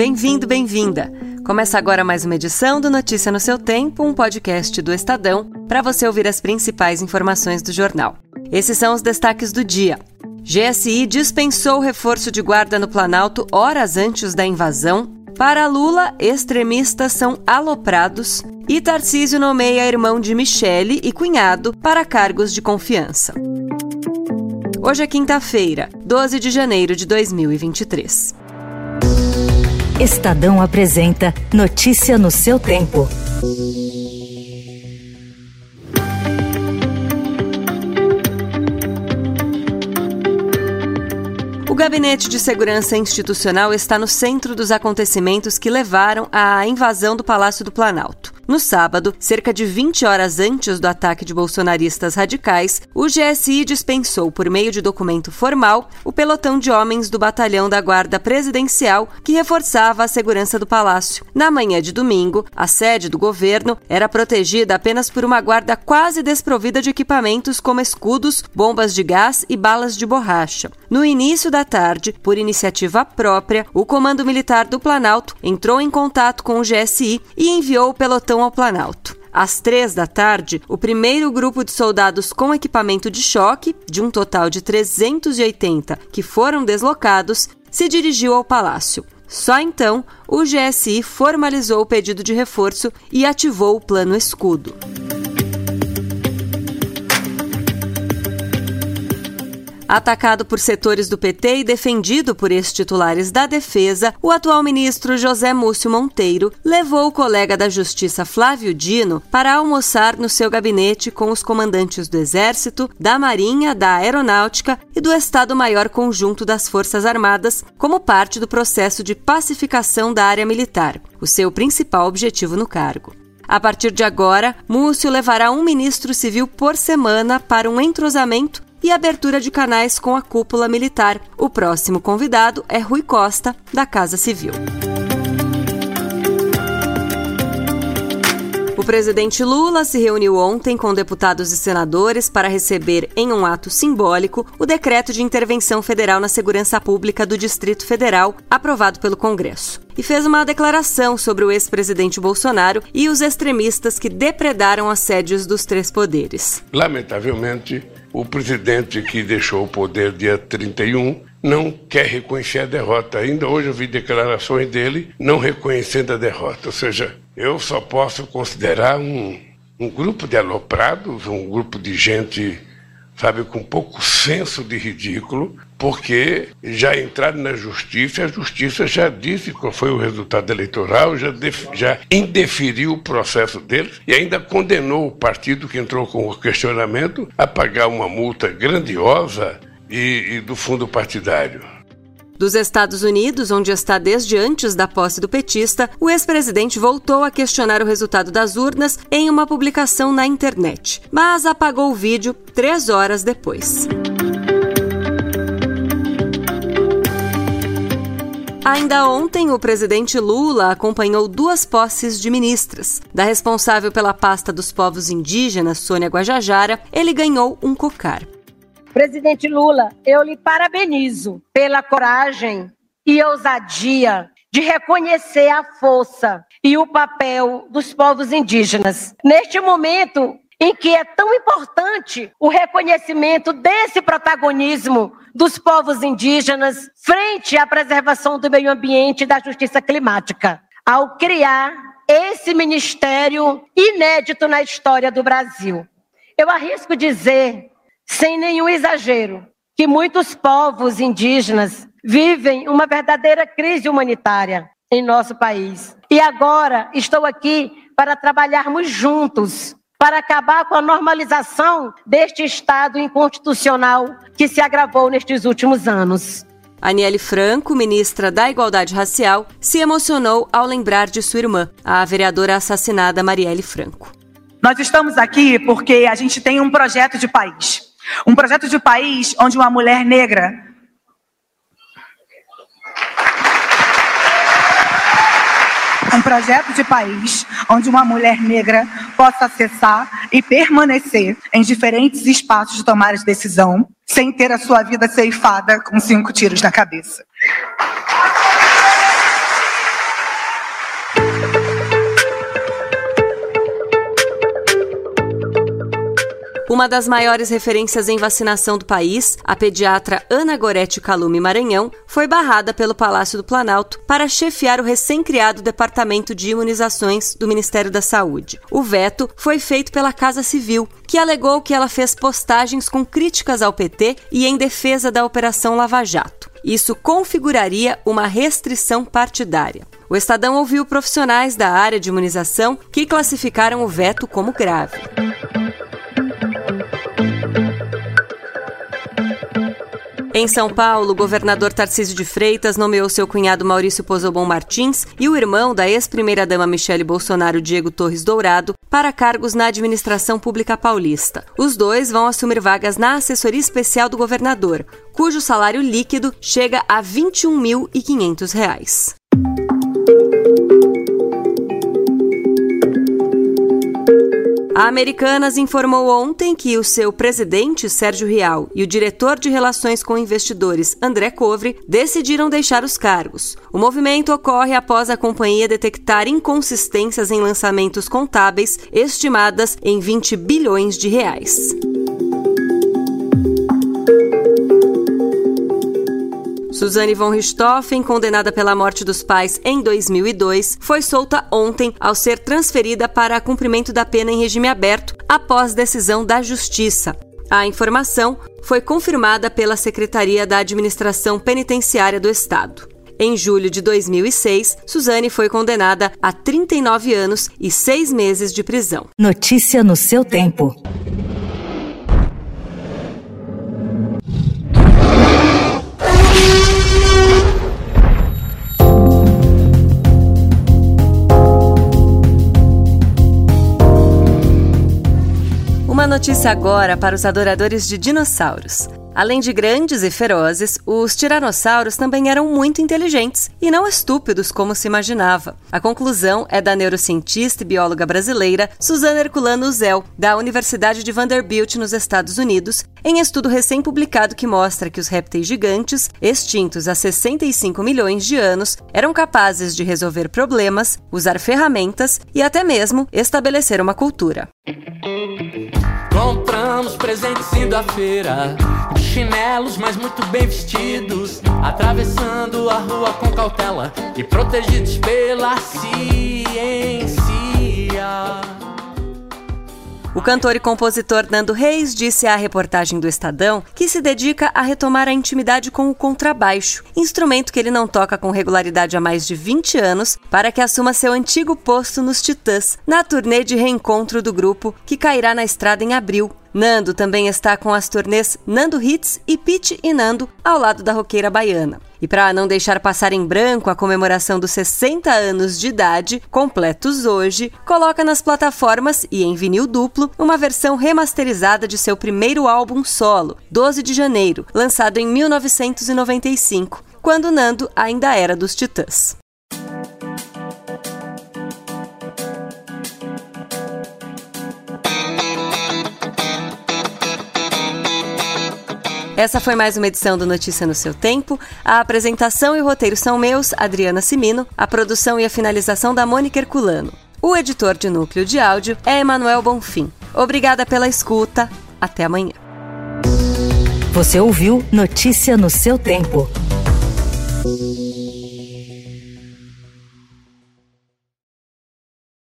Bem-vindo, bem-vinda! Começa agora mais uma edição do Notícia no seu Tempo, um podcast do Estadão, para você ouvir as principais informações do jornal. Esses são os destaques do dia. GSI dispensou reforço de guarda no Planalto horas antes da invasão. Para Lula, extremistas são aloprados. E Tarcísio nomeia irmão de Michele e cunhado para cargos de confiança. Hoje é quinta-feira, 12 de janeiro de 2023. Estadão apresenta Notícia no seu tempo. O Gabinete de Segurança Institucional está no centro dos acontecimentos que levaram à invasão do Palácio do Planalto. No sábado, cerca de 20 horas antes do ataque de bolsonaristas radicais, o GSI dispensou, por meio de documento formal, o pelotão de homens do batalhão da Guarda Presidencial que reforçava a segurança do palácio. Na manhã de domingo, a sede do governo era protegida apenas por uma guarda quase desprovida de equipamentos como escudos, bombas de gás e balas de borracha. No início da tarde, por iniciativa própria, o Comando Militar do Planalto entrou em contato com o GSI e enviou o pelotão ao Planalto. Às três da tarde, o primeiro grupo de soldados com equipamento de choque, de um total de 380 que foram deslocados, se dirigiu ao palácio. Só então, o GSI formalizou o pedido de reforço e ativou o Plano Escudo. Atacado por setores do PT e defendido por ex-titulares da defesa, o atual ministro José Múcio Monteiro levou o colega da Justiça Flávio Dino para almoçar no seu gabinete com os comandantes do Exército, da Marinha, da Aeronáutica e do Estado-Maior Conjunto das Forças Armadas, como parte do processo de pacificação da área militar, o seu principal objetivo no cargo. A partir de agora, Múcio levará um ministro civil por semana para um entrosamento e abertura de canais com a cúpula militar. O próximo convidado é Rui Costa, da Casa Civil. O presidente Lula se reuniu ontem com deputados e senadores para receber, em um ato simbólico, o decreto de intervenção federal na segurança pública do Distrito Federal, aprovado pelo Congresso. E fez uma declaração sobre o ex-presidente Bolsonaro e os extremistas que depredaram as sedes dos três poderes. Lamentavelmente, o presidente que deixou o poder dia 31 não quer reconhecer a derrota. Ainda hoje eu vi declarações dele não reconhecendo a derrota. Ou seja, eu só posso considerar um, um grupo de aloprados, um grupo de gente, sabe, com pouco senso de ridículo, porque já entraram na justiça, a justiça já disse qual foi o resultado eleitoral, já, já indeferiu o processo deles e ainda condenou o partido que entrou com o questionamento a pagar uma multa grandiosa e, e do fundo partidário. Dos Estados Unidos, onde está desde antes da posse do petista, o ex-presidente voltou a questionar o resultado das urnas em uma publicação na internet, mas apagou o vídeo três horas depois. Ainda ontem, o presidente Lula acompanhou duas posses de ministras. Da responsável pela pasta dos povos indígenas, Sônia Guajajara, ele ganhou um cocar. Presidente Lula, eu lhe parabenizo pela coragem e ousadia de reconhecer a força e o papel dos povos indígenas. Neste momento em que é tão importante o reconhecimento desse protagonismo dos povos indígenas frente à preservação do meio ambiente e da justiça climática, ao criar esse ministério inédito na história do Brasil. Eu arrisco dizer sem nenhum exagero, que muitos povos indígenas vivem uma verdadeira crise humanitária em nosso país. E agora estou aqui para trabalharmos juntos para acabar com a normalização deste Estado inconstitucional que se agravou nestes últimos anos. Aniele Franco, ministra da Igualdade Racial, se emocionou ao lembrar de sua irmã, a vereadora assassinada Marielle Franco. Nós estamos aqui porque a gente tem um projeto de país. Um projeto de país onde uma mulher negra um projeto de país onde uma mulher negra possa acessar e permanecer em diferentes espaços de tomar de decisão, sem ter a sua vida ceifada com cinco tiros na cabeça. Uma das maiores referências em vacinação do país, a pediatra Ana Gorete Calume Maranhão, foi barrada pelo Palácio do Planalto para chefiar o recém-criado Departamento de Imunizações do Ministério da Saúde. O veto foi feito pela Casa Civil, que alegou que ela fez postagens com críticas ao PT e em defesa da Operação Lava Jato. Isso configuraria uma restrição partidária. O Estadão ouviu profissionais da área de imunização que classificaram o veto como grave. Em São Paulo, o governador Tarcísio de Freitas nomeou seu cunhado Maurício Pozobon Martins e o irmão da ex-primeira-dama Michele Bolsonaro, Diego Torres Dourado, para cargos na administração pública paulista. Os dois vão assumir vagas na assessoria especial do governador, cujo salário líquido chega a R$ 21.500. A Americanas informou ontem que o seu presidente, Sérgio Rial, e o diretor de Relações com Investidores, André Covre, decidiram deixar os cargos. O movimento ocorre após a companhia detectar inconsistências em lançamentos contábeis estimadas em 20 bilhões de reais. Suzanne von Richthofen, condenada pela morte dos pais em 2002, foi solta ontem ao ser transferida para cumprimento da pena em regime aberto após decisão da Justiça. A informação foi confirmada pela Secretaria da Administração Penitenciária do Estado. Em julho de 2006, Suzane foi condenada a 39 anos e seis meses de prisão. Notícia no seu tempo. Notícia agora para os adoradores de dinossauros. Além de grandes e ferozes, os tiranossauros também eram muito inteligentes e não estúpidos como se imaginava. A conclusão é da neurocientista e bióloga brasileira Suzana Herculano Zell, da Universidade de Vanderbilt, nos Estados Unidos, em estudo recém-publicado que mostra que os répteis gigantes, extintos há 65 milhões de anos, eram capazes de resolver problemas, usar ferramentas e até mesmo estabelecer uma cultura. Compramos presentes indo à feira chinelos, mas muito bem vestidos. Atravessando a rua com cautela E protegidos pela ciência o cantor e compositor Nando Reis disse à reportagem do Estadão que se dedica a retomar a intimidade com o contrabaixo, instrumento que ele não toca com regularidade há mais de 20 anos, para que assuma seu antigo posto nos Titãs, na turnê de reencontro do grupo, que cairá na estrada em abril. Nando também está com as turnês Nando Hits e Pete e Nando ao lado da roqueira baiana. E para não deixar passar em branco a comemoração dos 60 anos de idade, completos hoje, coloca nas plataformas e em vinil duplo uma versão remasterizada de seu primeiro álbum solo, 12 de janeiro, lançado em 1995, quando Nando ainda era dos Titãs. Essa foi mais uma edição do Notícia no seu tempo. A apresentação e o roteiro são meus, Adriana Simino, a produção e a finalização da Mônica Herculano. O editor de núcleo de áudio é Emanuel Bonfim. Obrigada pela escuta. Até amanhã. Você ouviu Notícia no seu tempo.